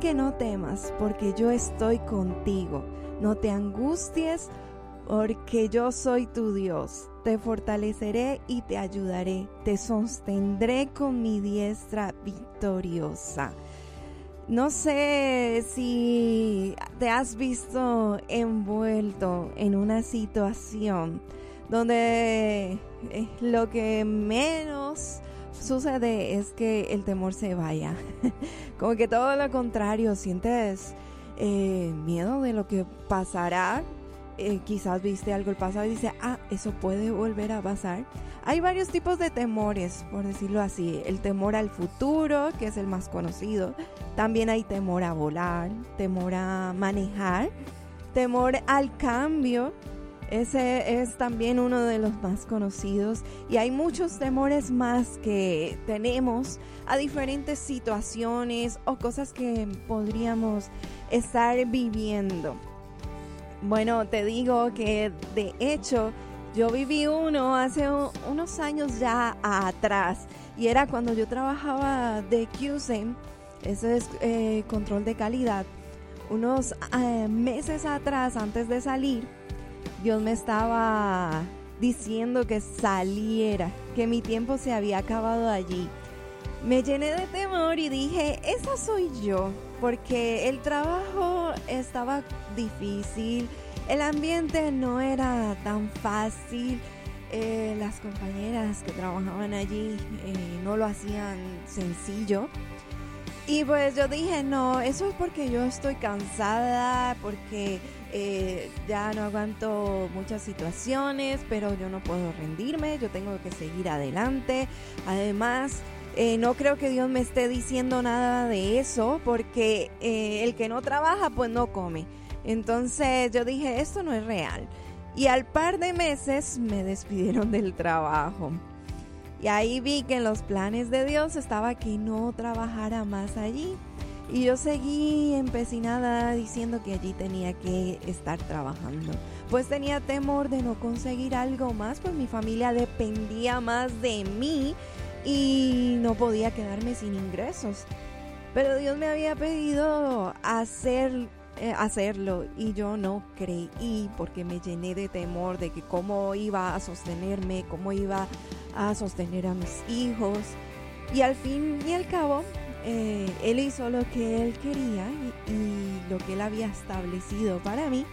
que no temas porque yo estoy contigo, no te angusties porque yo soy tu Dios, te fortaleceré y te ayudaré, te sostendré con mi diestra victoriosa. No sé si te has visto envuelto en una situación donde lo que menos sucede es que el temor se vaya. Como que todo lo contrario, sientes eh, miedo de lo que pasará. Eh, quizás viste algo el pasado y dices, ah, eso puede volver a pasar. Hay varios tipos de temores, por decirlo así. El temor al futuro, que es el más conocido. También hay temor a volar, temor a manejar, temor al cambio, ese es también uno de los más conocidos y hay muchos temores más que tenemos a diferentes situaciones o cosas que podríamos estar viviendo. Bueno, te digo que de hecho yo viví uno hace unos años ya atrás y era cuando yo trabajaba de QC, eso es eh, control de calidad, unos eh, meses atrás antes de salir Dios me estaba diciendo que saliera, que mi tiempo se había acabado allí. Me llené de temor y dije, esa soy yo, porque el trabajo estaba difícil, el ambiente no era tan fácil, eh, las compañeras que trabajaban allí eh, no lo hacían sencillo. Y pues yo dije, no, eso es porque yo estoy cansada, porque eh, ya no aguanto muchas situaciones, pero yo no puedo rendirme, yo tengo que seguir adelante. Además, eh, no creo que Dios me esté diciendo nada de eso, porque eh, el que no trabaja, pues no come. Entonces yo dije, esto no es real. Y al par de meses me despidieron del trabajo. Y ahí vi que en los planes de Dios estaba que no trabajara más allí. Y yo seguí empecinada diciendo que allí tenía que estar trabajando. Pues tenía temor de no conseguir algo más, pues mi familia dependía más de mí y no podía quedarme sin ingresos. Pero Dios me había pedido hacer, eh, hacerlo y yo no creí porque me llené de temor de que cómo iba a sostenerme, cómo iba a sostener a mis hijos. Y al fin y al cabo eh, él hizo lo que él quería y, lo que él había establecido para mí.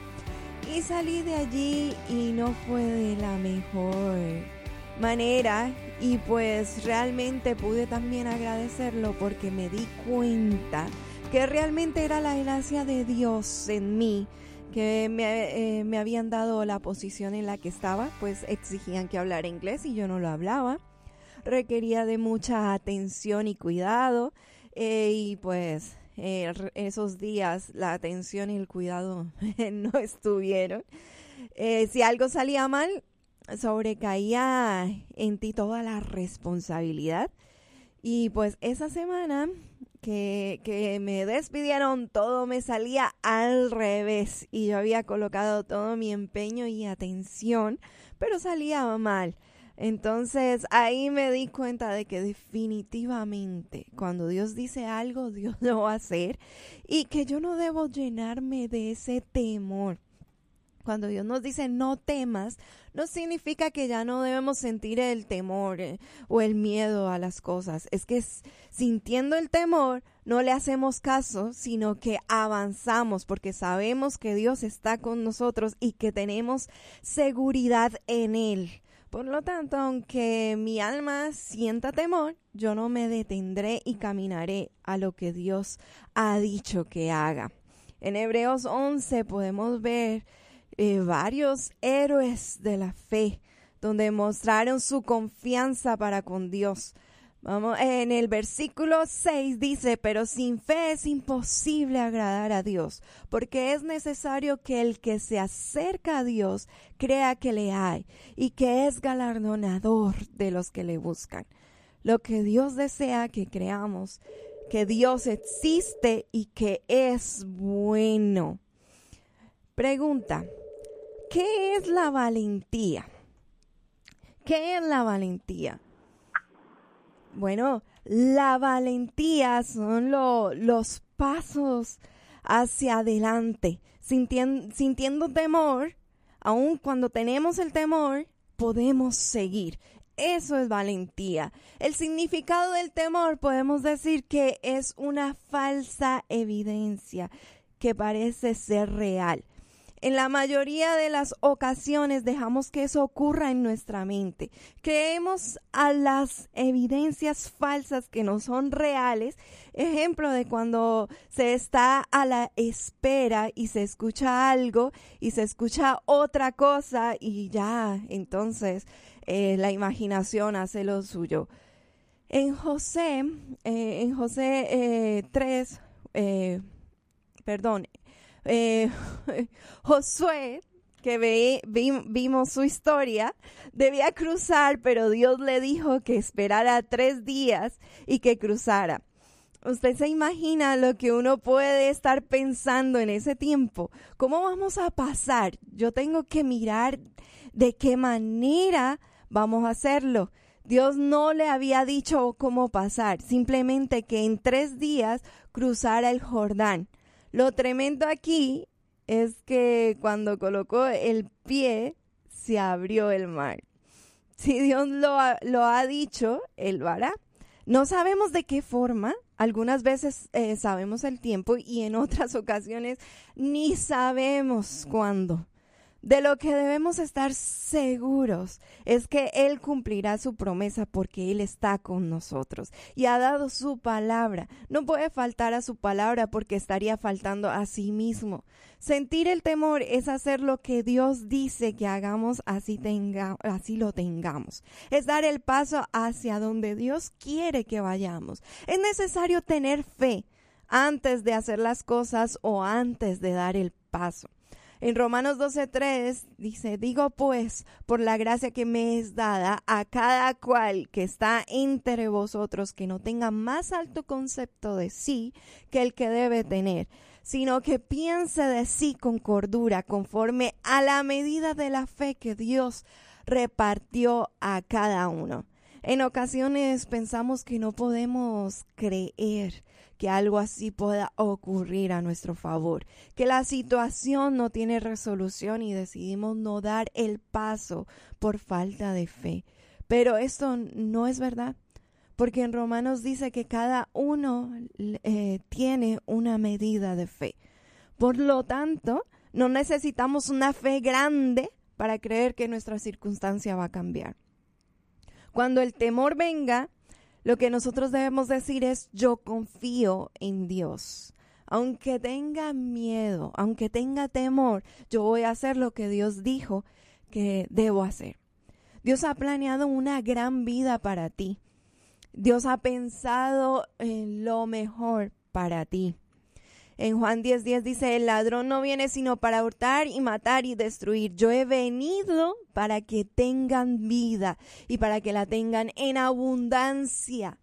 Y salí de allí y no fue de la mejor manera. Y pues realmente pude también agradecerlo porque me di cuenta que realmente era la gracia de Dios en mí que me, eh, me, habían dado la posición en la que estaba, pues exigían que hablara inglés y yo no lo hablaba. Requería de mucha atención y cuidado eh, y pues eh, esos días la atención y el cuidado no estuvieron. Eh, si algo salía mal, sobrecaía en ti toda la responsabilidad. Y pues esa semana que, que, me despidieron, todo me salía al revés. Y yo había colocado todo mi empeño y atención, pero salía mal. Entonces ahí me di cuenta de que definitivamente cuando Dios dice algo, Dios lo va a hacer y que yo no debo llenarme de ese temor. Cuando Dios nos dice no temas, no significa que ya no debemos sentir el temor eh, o el miedo a las cosas. Es que sintiendo el temor no le hacemos caso, sino que avanzamos porque sabemos que Dios está con nosotros y que tenemos seguridad en Él. Por lo tanto, aunque mi alma sienta temor, yo no me detendré y caminaré a lo que Dios ha dicho que haga. En Hebreos 11 podemos ver eh, varios héroes de la fe donde mostraron su confianza para con Dios. Vamos, en el versículo 6 dice, pero sin fe es imposible agradar a Dios, porque es necesario que el que se acerca a Dios crea que le hay y que es galardonador de los que le buscan. Lo que Dios desea que creamos, que Dios existe y que es bueno. Pregunta, ¿qué es la valentía? ¿Qué es la valentía? Bueno, La valentía son los pasos hacia adelante, sintiendo temor, aun cuando tenemos el temor, podemos seguir. Eso es valentía. El significado del temor podemos decir que es una falsa evidencia que parece ser real. En la mayoría de las ocasiones dejamos que eso ocurra en nuestra mente. Creemos a las evidencias falsas que no son reales. Ejemplo de cuando se está a la espera y se escucha algo y se escucha otra cosa y ya, entonces eh, la imaginación hace lo suyo. En José, eh, en José 3, eh, Josué, que vimos su historia, debía cruzar, pero Dios le dijo que esperara tres días y que cruzara. Usted se imagina lo que uno puede estar pensando en ese tiempo. ¿Cómo vamos a pasar? Yo tengo que mirar de qué manera vamos a hacerlo. Dios no le había dicho cómo pasar, simplemente que en tres días cruzara el Jordán. Lo tremendo aquí es que cuando colocó el pie, se abrió el mar. Si Dios lo ha, lo ha dicho, Él lo. No sabemos de qué forma, algunas veces eh, sabemos el tiempo y en otras ocasiones ni sabemos cuándo. De lo que debemos estar seguros es que Él cumplirá su promesa porque Él está con nosotros y ha dado su palabra. No puede faltar a su palabra porque estaría faltando a sí mismo. Sentir el temor es hacer lo que Dios dice que hagamos, así, tenga, así lo tengamos. Es dar el paso hacia donde Dios quiere que vayamos. Es necesario tener fe antes de hacer las cosas o antes de dar el paso. En Romanos 12:3 dice, digo pues, por la gracia que me es dada a cada cual que está entre vosotros, que no tenga más alto concepto de sí que el que debe tener, sino que piense de sí con cordura, conforme a la medida de la fe que Dios repartió a cada uno. En ocasiones pensamos que no podemos creer que algo así pueda ocurrir a nuestro favor, que la situación no tiene resolución y decidimos no dar el paso por falta de fe. Pero esto no es verdad, porque en Romanos dice que cada uno eh, tiene una medida de fe. Por lo tanto, no necesitamos una fe grande para creer que nuestra circunstancia va a cambiar. Cuando el temor venga, lo que nosotros debemos decir es, yo confío en Dios. Aunque tenga miedo, aunque tenga temor, yo voy a hacer lo que Dios dijo que debo hacer. Dios ha planeado una gran vida para ti. Dios ha pensado en lo mejor para ti. En Juan 10:10 10 dice, el ladrón no viene sino para hurtar y matar y destruir. Yo he venido para que tengan vida y para que la tengan en abundancia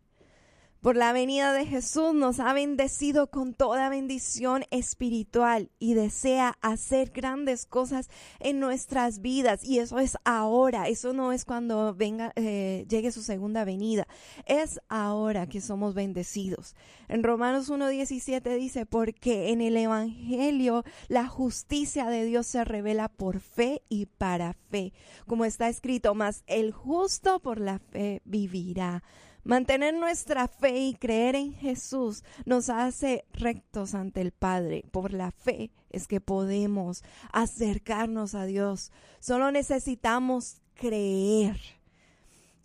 por la venida de Jesús nos ha bendecido con toda bendición espiritual y desea hacer grandes cosas en nuestras vidas. Y eso es ahora, eso no es cuando venga, eh, llegue su segunda venida, es ahora que somos bendecidos. En Romanos 1.17 dice, porque en el Evangelio la justicia de Dios se revela por fe y para fe, como está escrito, más el justo por la fe vivirá. Mantener nuestra fe y creer en Jesús nos hace rectos ante el Padre. Por la fe es que podemos acercarnos a Dios. Solo necesitamos creer.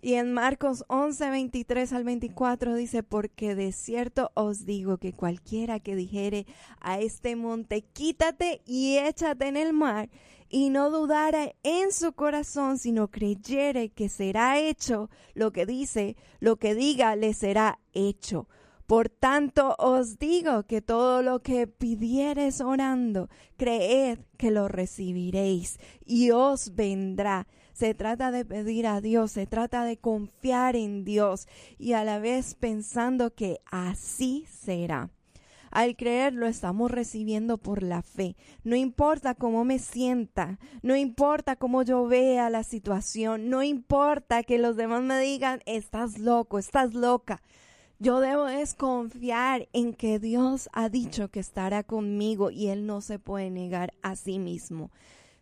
Y en Marcos 11, 23 al 24 dice, porque de cierto os digo que cualquiera que dijere a este monte, quítate y échate en el mar, y no dudara en su corazón, sino creyere que será hecho lo que dice, lo que diga le será hecho. Por tanto os digo que todo lo que pidiereis orando, creed que lo recibiréis y os vendrá. Se trata de pedir a Dios, se trata de confiar en Dios y a la vez pensando que así será. Al creer lo estamos recibiendo por la fe. No importa cómo me sienta, no importa cómo yo vea la situación, no importa que los demás me digan, estás loco, estás loca. Yo debo desconfiar en que Dios ha dicho que estará conmigo y Él no se puede negar a sí mismo.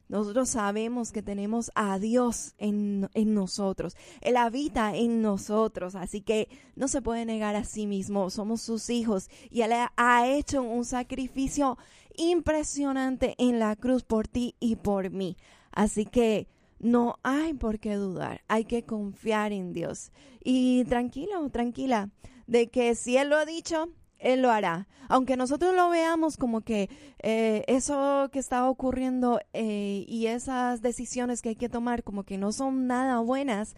Nosotros sabemos que tenemos a Dios en, en, nosotros. Él habita en nosotros, así que no se puede negar a sí mismo. Somos sus hijos y Él ha hecho un sacrificio impresionante en la cruz por ti y por mí. Así que no hay por qué dudar, hay que confiar en Dios. Y tranquilo, tranquila, de que si Él lo ha dicho, él lo hará. Aunque nosotros lo veamos como que eh, eso que está ocurriendo eh, y esas decisiones que hay que tomar como que no son nada buenas,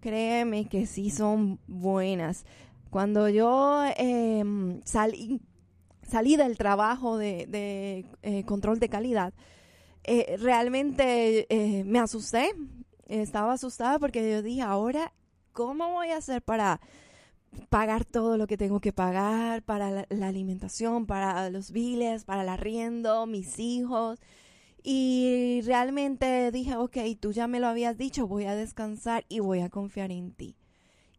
créeme que sí son buenas. Cuando yo em, salí, salí del trabajo de, eh, control de calidad, realmente me asusté. Estaba asustada porque yo dije, ahora, ¿cómo voy a hacer para pagar todo lo que tengo que pagar para la, alimentación, para los biles, para el arriendo, mis hijos. Y realmente dije, ok, tú ya me lo habías dicho, voy a descansar y voy a confiar en ti.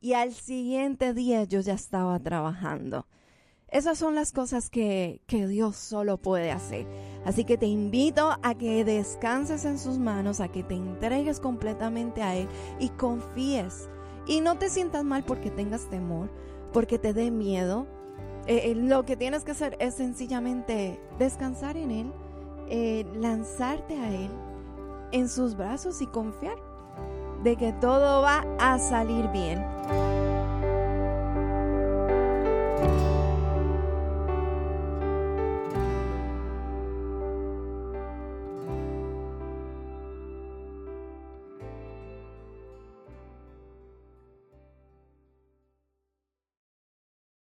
Y al siguiente día yo ya estaba trabajando. Esas son las cosas que, que, Dios solo puede hacer. Así que te invito a que descanses en sus manos, a que te entregues completamente a Él y confíes y no te sientas mal porque tengas temor, porque te dé miedo. Eh, eh, lo que tienes que hacer es sencillamente descansar en Él, eh, lanzarte a Él en sus brazos y confiar de que todo va a salir bien.